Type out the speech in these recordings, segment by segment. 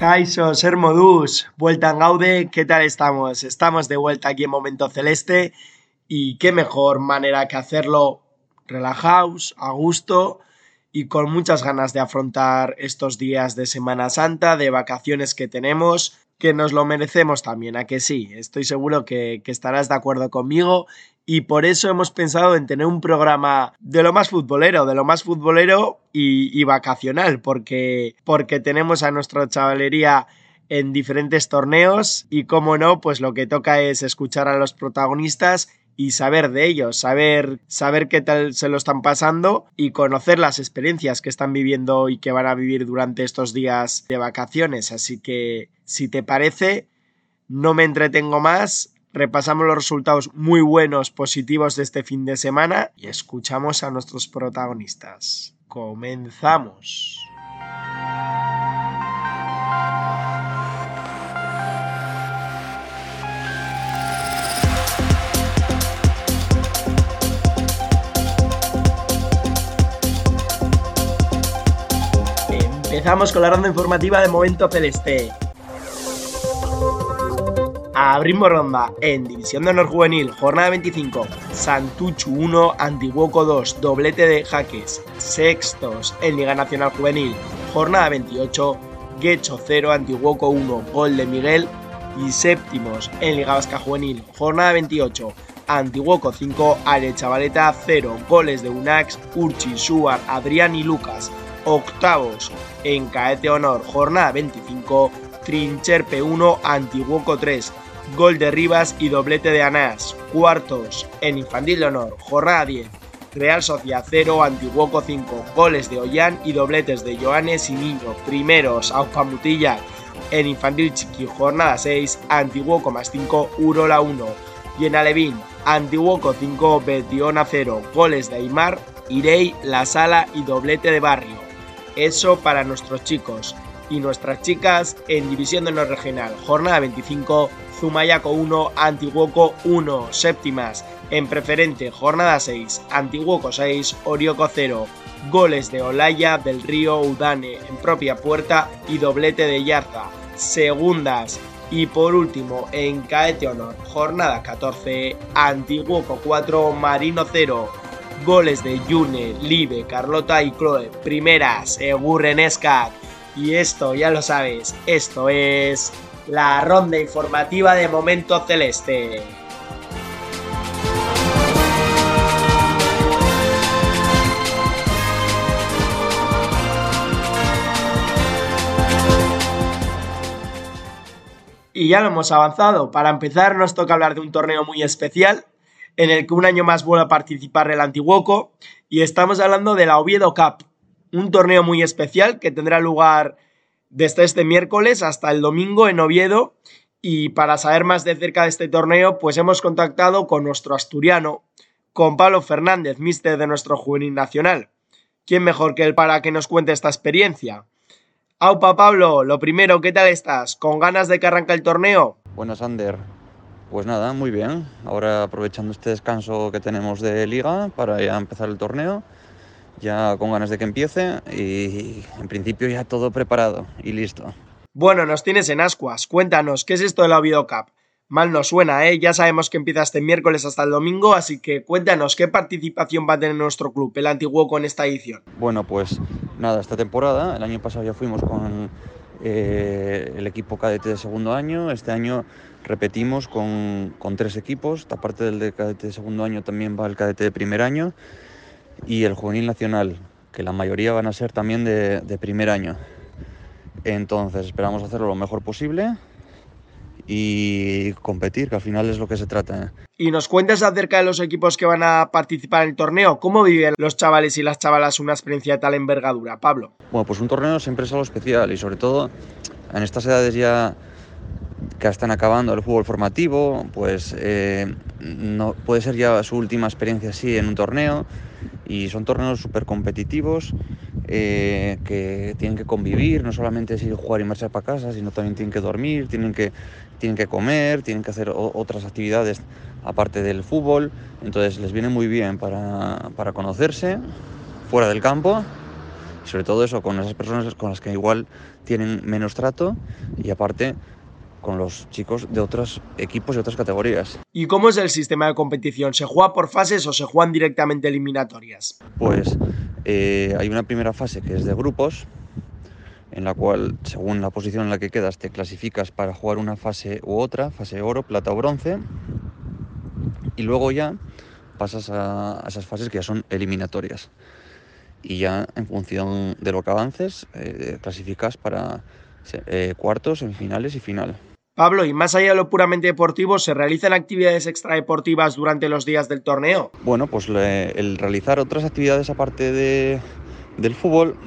Kaiso, Ser vuelta en Gaude, ¿qué tal estamos? Estamos de vuelta aquí en Momento Celeste y qué mejor manera que hacerlo relajaos, a gusto y con muchas ganas de afrontar estos días de Semana Santa, de vacaciones que tenemos, que nos lo merecemos también, a que sí, estoy seguro que, estarás de acuerdo conmigo y por eso hemos pensado en tener un programa de lo más futbolero, de lo más futbolero y, vacacional, porque, porque tenemos a nuestra chavalería en diferentes torneos y como no, pues lo que toca es escuchar a los protagonistas y saber de ellos, saber, saber qué tal se lo están pasando y conocer las experiencias que están viviendo y que van a vivir durante estos días de vacaciones. Así que, si te parece, no me entretengo más, repasamos los resultados muy buenos, positivos de este fin de semana y escuchamos a nuestros protagonistas. Comenzamos. Empezamos con la ronda informativa de Momento Celeste. Abrimos ronda en División de Honor Juvenil, jornada 25. Santuchu 1, Antiguoco 2, doblete de jaques. Sextos en Liga Nacional Juvenil, jornada 28. Guecho 0, Antiguoco 1, gol de Miguel. Y séptimos en Liga Vasca Juvenil, jornada 28. Antiguoco 5, Arechavaleta 0, goles de Unax, Urchi, Suar, Adrián y Lucas. Octavos en Caete Honor, jornada 25. Trincherpe 1, Antiguoco 3, gol de Rivas y doblete de Anás. Cuartos en Infantil de Honor, jornada 10. Real Sociedad 0, Antiguoco 5, goles de Ollán y dobletes de Joanes y Niño. Primeros, Mutilla en Infantil Chiqui, jornada 6, Antiguoco más 5, Urola 1. Y en Alevín, Antiguoco 5, Betiona 0, goles de Aymar, Irei, La Sala y doblete de Barrio. Eso para nuestros chicos y nuestras chicas en División de Honor Regional, jornada 25, Zumayaco 1, Antiguoco 1, séptimas. En preferente, jornada 6, Antiguoco 6, Orioco 0. Goles de Olaya, del Río, Udane en propia puerta y doblete de Yarza. Segundas. Y por último, en Caete Honor, jornada 14, Antiguoco 4, Marino 0. Goles de Yune, Libe, Carlota y Chloe. Primeras, Egurrenesca. Y esto, ya lo sabes, esto es la ronda informativa de Momento Celeste. Y ya lo hemos avanzado. Para empezar, nos toca hablar de un torneo muy especial en el que un año más vuelve a participar el Antiguoco. Y estamos hablando de la Oviedo Cup, un torneo muy especial que tendrá lugar desde este miércoles hasta el domingo en Oviedo. Y para saber más de cerca de este torneo, pues hemos contactado con nuestro asturiano, con Pablo Fernández, mister de nuestro juvenil nacional. ¿Quién mejor que él para que nos cuente esta experiencia? Aupa Pablo, lo primero, ¿qué tal estás? ¿Con ganas de que arranque el torneo? Buenas, Ander. Pues nada, muy bien. Ahora aprovechando este descanso que tenemos de liga para ya empezar el torneo ya con ganas de que empiece y en principio ya todo preparado y listo. Bueno, nos tienes en ascuas. Cuéntanos, ¿qué es esto de la Oviedo Cup? Mal nos suena, ¿eh? Ya sabemos que empieza este miércoles hasta el domingo, así que cuéntanos, ¿qué participación va a tener nuestro club, el antiguo, con esta edición? Bueno, pues nada, esta temporada, el año pasado ya fuimos con eh, el equipo cadete de segundo año, este año repetimos con, con tres equipos, aparte del de cadete de segundo año también va el cadete de primer año y el juvenil nacional, que la mayoría van a ser también de, primer año. Entonces esperamos hacerlo lo mejor posible y competir, que al final es lo que se trata. ¿eh? Y nos cuentas acerca de los equipos que van a participar en el torneo. ¿Cómo viven los chavales y las chavalas una experiencia de tal envergadura, Pablo? Bueno, pues un torneo siempre es algo especial y sobre todo en estas edades ya que están acabando el fútbol formativo, pues eh, no, puede ser ya su última experiencia así en un torneo y son torneos súper competitivos eh, que tienen que convivir, no solamente es ir jugar y marchar para casa, sino también tienen que dormir, tienen que, tienen que comer, tienen que hacer otras actividades aparte del fútbol, entonces les viene muy bien para, para conocerse fuera del campo sobre todo eso con esas personas con las que igual tienen menos trato y aparte con los chicos de otros equipos y otras categorías. ¿Y cómo es el sistema de competición? ¿Se juega por fases o se juegan directamente eliminatorias? Pues eh, hay una primera fase que es de grupos, en la cual, según la posición en la que quedas, te clasificas para jugar una fase u otra, fase oro, plata o bronce, y luego ya pasas a, esas fases que ya son eliminatorias. Y ya en función de lo que avances, eh, clasificas para eh, cuartos, semifinales y final. Pablo, y más allá de lo puramente deportivo, ¿se realizan actividades extradeportivas durante los días del torneo? Bueno, pues el realizar otras actividades aparte de, del fútbol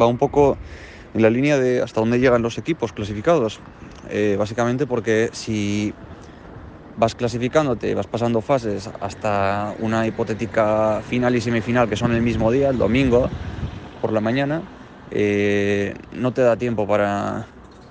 va un poco en la línea de hasta dónde llegan los equipos clasificados. Eh, básicamente porque si vas clasificándote, vas pasando fases hasta una hipotética final y semifinal que son el mismo día, el domingo por la mañana, eh, no te da tiempo para,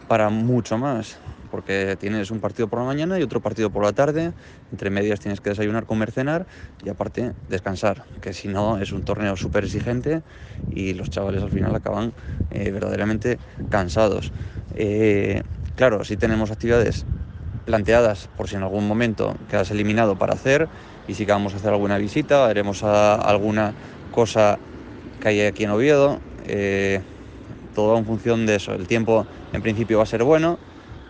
para mucho más porque tienes un partido por la mañana y otro partido por la tarde, entre medias tienes que desayunar, comer, cenar y aparte descansar, que si no es un torneo súper exigente y los chavales al final acaban eh, verdaderamente cansados. Eh, claro, si tenemos actividades planteadas por si en algún momento quedas eliminado para hacer y si vamos a hacer alguna visita, haremos alguna cosa que hay aquí en Oviedo. Eh, todo en función de eso. El tiempo en principio va a ser bueno,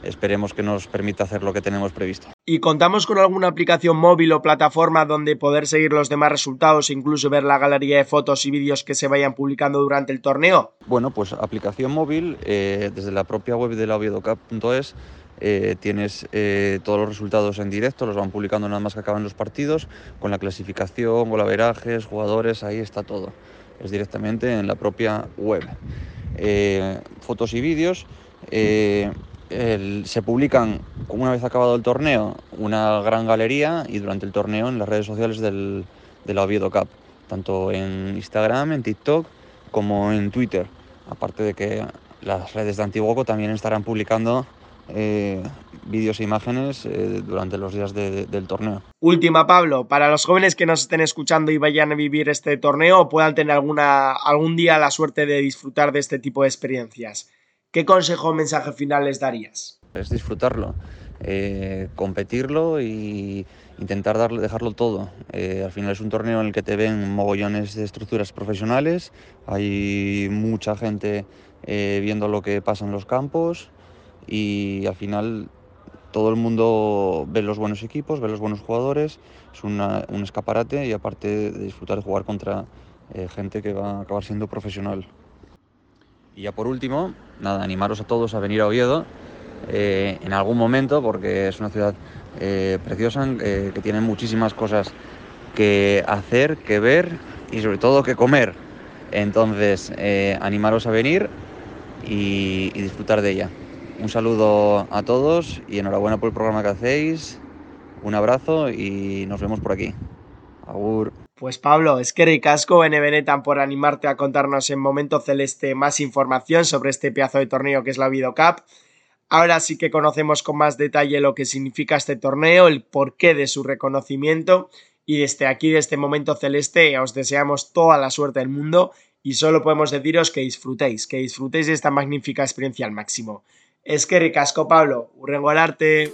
esperemos que nos permita hacer lo que tenemos previsto. ¿Y contamos con alguna aplicación móvil o plataforma donde poder seguir los demás resultados e incluso ver la galería de fotos y vídeos que se vayan publicando durante el torneo? Bueno, pues aplicación móvil, eh, desde la propia web de la oviedocup.es eh, tienes eh, todos los resultados en directo, los van publicando nada más que acaban los partidos, con la clasificación, golaverajes, jugadores, ahí está todo. Es directamente en la propia web. fotos y vídeos se publican, una vez acabado el torneo, una gran galería y durante el torneo en las redes sociales del, de la Oviedo Cup, tanto en Instagram, en TikTok como en Twitter. Aparte de que las redes de Antiguoco también estarán publicando eh, vídeos e imágenes eh, durante los días del torneo. Última, Pablo, para los jóvenes que nos estén escuchando y vayan a vivir este torneo o puedan tener alguna, algún día la suerte de disfrutar de este tipo de experiencias. ¿Qué consejo o mensaje final les darías? Es disfrutarlo, eh, competirlo y intentar dejarlo todo. Eh, al final es un torneo en el que te ven mogollones de estructuras profesionales, hay mucha gente eh, viendo lo que pasa en los campos y al final todo el mundo ve los buenos equipos, ve los buenos jugadores, es un escaparate y aparte de disfrutar de jugar contra gente que va a acabar siendo profesional. Y ya por último, nada, animaros a todos a venir a Oviedo eh, en algún momento, porque es una ciudad eh, preciosa, eh, que tiene muchísimas cosas que hacer, que ver y sobre todo que comer. Entonces, animaros a venir y, y disfrutar de ella. Un saludo a todos y enhorabuena por el programa que hacéis. Un abrazo y nos vemos por aquí. Agur. Pues Pablo, es que ricasco Benevenetan por animarte a contarnos en Momento Celeste más información sobre este pedazo de torneo que es la Cup. Ahora sí que conocemos con más detalle lo que significa este torneo, el porqué de su reconocimiento y desde aquí, de este Momento Celeste, os deseamos toda la suerte del mundo y solo podemos deciros que disfrutéis, que disfrutéis de esta magnífica experiencia al máximo. Es que ricasco Pablo, arte.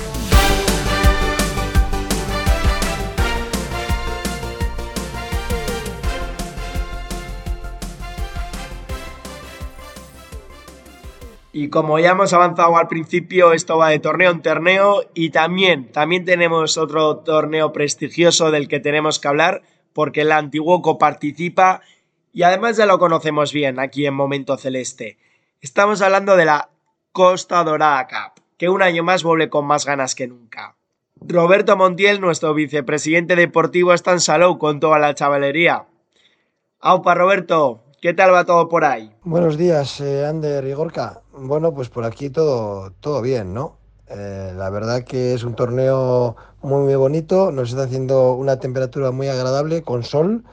Y como ya hemos avanzado al principio, esto va de torneo en torneo y también, también tenemos otro torneo prestigioso del que tenemos que hablar porque el Antiguoco participa y además ya lo conocemos bien aquí en Momento Celeste. Estamos hablando de la Costa Dorada Cup, que un año más vuelve con más ganas que nunca. Roberto Montiel, nuestro vicepresidente deportivo, está en salud con toda la chavalería. Aupa Roberto, ¿qué tal va todo por ahí? Buenos días, eh, Ander y Gorka. Bueno, pues por aquí todo, todo bien, ¿no? Eh, la verdad que es un torneo muy, muy bonito, nos está haciendo una temperatura muy agradable con sol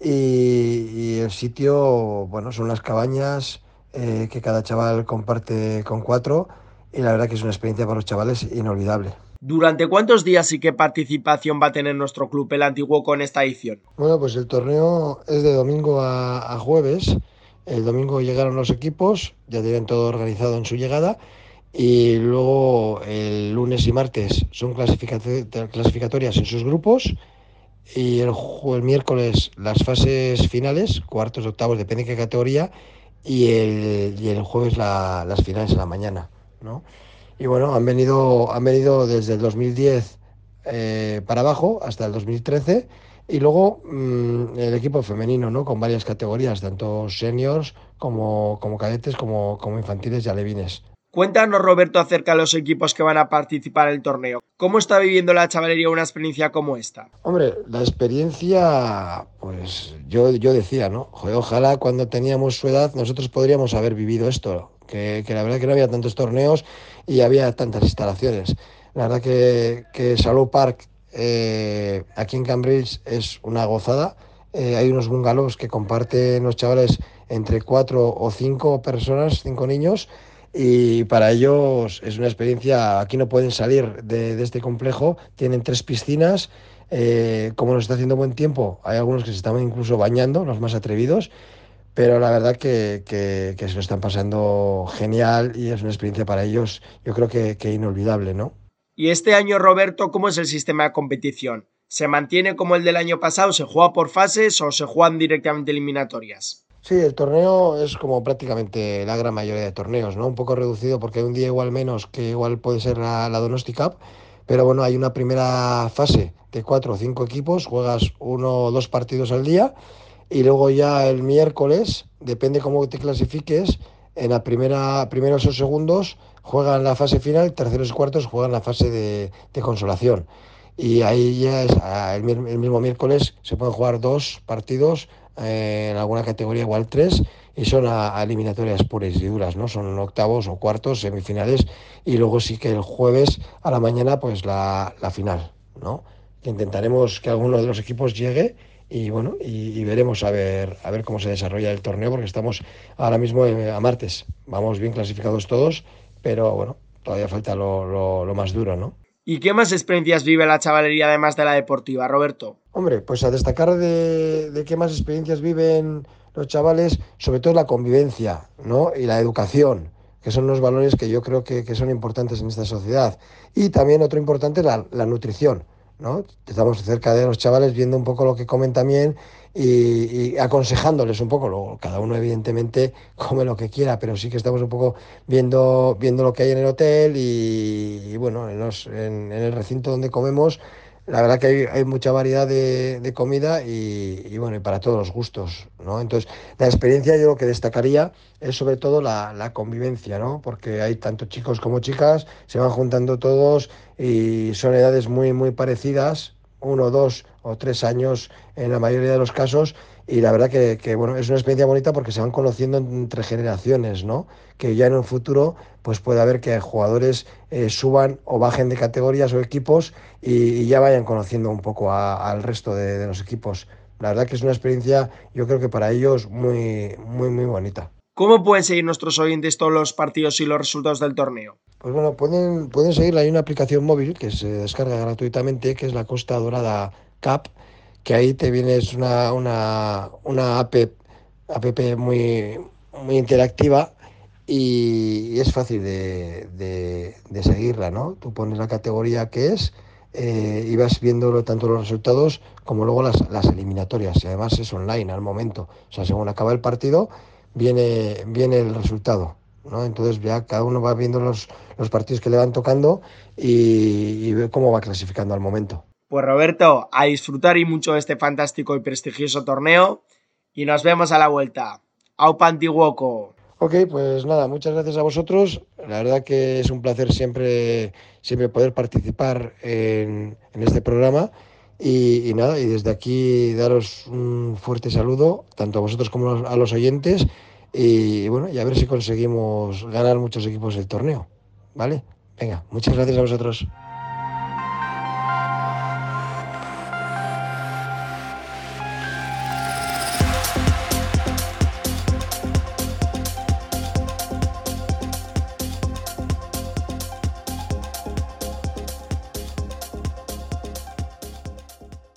y, el sitio, bueno, son las cabañas eh, que cada chaval comparte con cuatro y la verdad que es una experiencia para los chavales inolvidable. ¿Durante cuántos días y qué participación va a tener nuestro club el antiguo con esta edición? Bueno, pues el torneo es de domingo a, jueves. El domingo llegaron los equipos, ya tienen todo organizado en su llegada y luego el lunes y martes son clasificatorias en sus grupos y el, miércoles las fases finales, cuartos, octavos, depende de qué categoría, y el, y el jueves las finales en la mañana. ¿no? Y bueno, han venido, han venido desde el 2010 eh, para abajo hasta el 2013 y luego mm, el equipo femenino, ¿no? Con varias categorías, tanto seniors como, como cadetes, como, como infantiles y alevines. Cuéntanos, Roberto, acerca de los equipos que van a participar en el torneo. ¿Cómo está viviendo la chavalería una experiencia como esta? Hombre, la experiencia, pues yo, yo decía, ¿no? ojalá cuando teníamos su edad nosotros podríamos haber vivido esto, que, la verdad que no había tantos torneos y había tantas instalaciones. La verdad que, que Salou Park eh, aquí en Cambridge es una gozada. Eh, hay unos bungalows que comparten los chavales entre cuatro o cinco personas, cinco niños y para ellos es una experiencia, aquí no pueden salir de, este complejo, tienen tres piscinas, eh, como nos está haciendo buen tiempo, hay algunos que se están incluso bañando, los más atrevidos, pero la verdad que, se lo están pasando genial y es una experiencia para ellos, yo creo que, que inolvidable, ¿no? Y este año, Roberto, ¿cómo es el sistema de competición? ¿Se mantiene como el del año pasado? ¿Se juega por fases o se juegan directamente eliminatorias? Sí, el torneo es como prácticamente la gran mayoría de torneos, ¿no? Un poco reducido porque hay un día igual menos que igual puede ser la, la Donosti Cup, pero bueno, hay una primera fase de cuatro o cinco equipos, juegas uno o dos partidos al día y luego ya el miércoles, depende cómo te clasifiques, en la primera, primeros o segundos juegan la fase final, terceros y cuartos juegan la fase de, de consolación. Y ahí ya es, el, mismo miércoles se pueden jugar dos partidos en alguna categoría igual tres, y son eliminatorias puras y duras, ¿no? Son octavos o cuartos, semifinales, y luego sí que el jueves a la mañana, pues la, la final, ¿no? intentaremos que alguno de los equipos llegue y bueno, y, veremos a ver, a ver cómo se desarrolla el torneo, porque estamos ahora mismo a martes. Vamos bien clasificados todos, pero bueno, todavía falta lo, lo, lo más duro, ¿no? ¿Y qué más experiencias vive la chavalería además de la deportiva, Roberto? Hombre, pues a destacar de, qué más experiencias viven los chavales, sobre todo la convivencia, ¿no? Y la educación, que son los valores que yo creo que, son importantes en esta sociedad. Y también otro importante, la, la nutrición, Estamos cerca de los chavales viendo un poco lo que comen también y, aconsejándoles un poco. Luego, cada uno, evidentemente, come lo que quiera, pero sí que estamos un poco viendo, viendo lo que hay en el hotel y, bueno, en, en, el recinto donde comemos. La verdad que hay, mucha variedad de, comida y, bueno, y para todos los gustos, ¿no? Entonces, la experiencia yo lo que destacaría es sobre todo la, la convivencia, ¿no? Porque hay tanto chicos como chicas, se van juntando todos y son edades muy, muy parecidas, uno, dos o tres años en la mayoría de los casos y la verdad que, bueno, es una experiencia bonita porque se van conociendo entre generaciones, ¿no? Que ya en un futuro pues puede haber que jugadores eh, suban o bajen de categorías o equipos y, ya vayan conociendo un poco al resto de, de los equipos. La verdad que es una experiencia, yo creo que para ellos muy, muy, muy bonita. ¿Cómo pueden seguir nuestros oyentes todos los partidos y los resultados del torneo? Pues bueno, pueden, pueden seguirla. Hay una aplicación móvil que se descarga gratuitamente, que es la Costa Dorada Cap, que ahí te viene es una, una, una app, app muy, muy interactiva y es fácil de, de, seguirla, ¿no? Tú pones la categoría que es eh, y vas viendo tanto los resultados como luego las, las eliminatorias. Y además es online al momento. O sea, según acaba el partido, viene, viene el resultado. ¿no? Entonces ya cada uno va viendo los, los partidos que le van tocando y ve cómo va clasificando al momento. Pues Roberto, a disfrutar y mucho de este fantástico y prestigioso torneo y nos vemos a la vuelta. ¡Aupa Antiguoco! Ok, pues nada, muchas gracias a vosotros. La verdad que es un placer siempre, siempre poder participar en, este programa. Y, nada, y desde aquí daros un fuerte saludo, tanto a vosotros como a los oyentes. Y, y bueno, y a ver si conseguimos ganar muchos equipos del torneo. ¿Vale? Venga, muchas gracias a vosotros.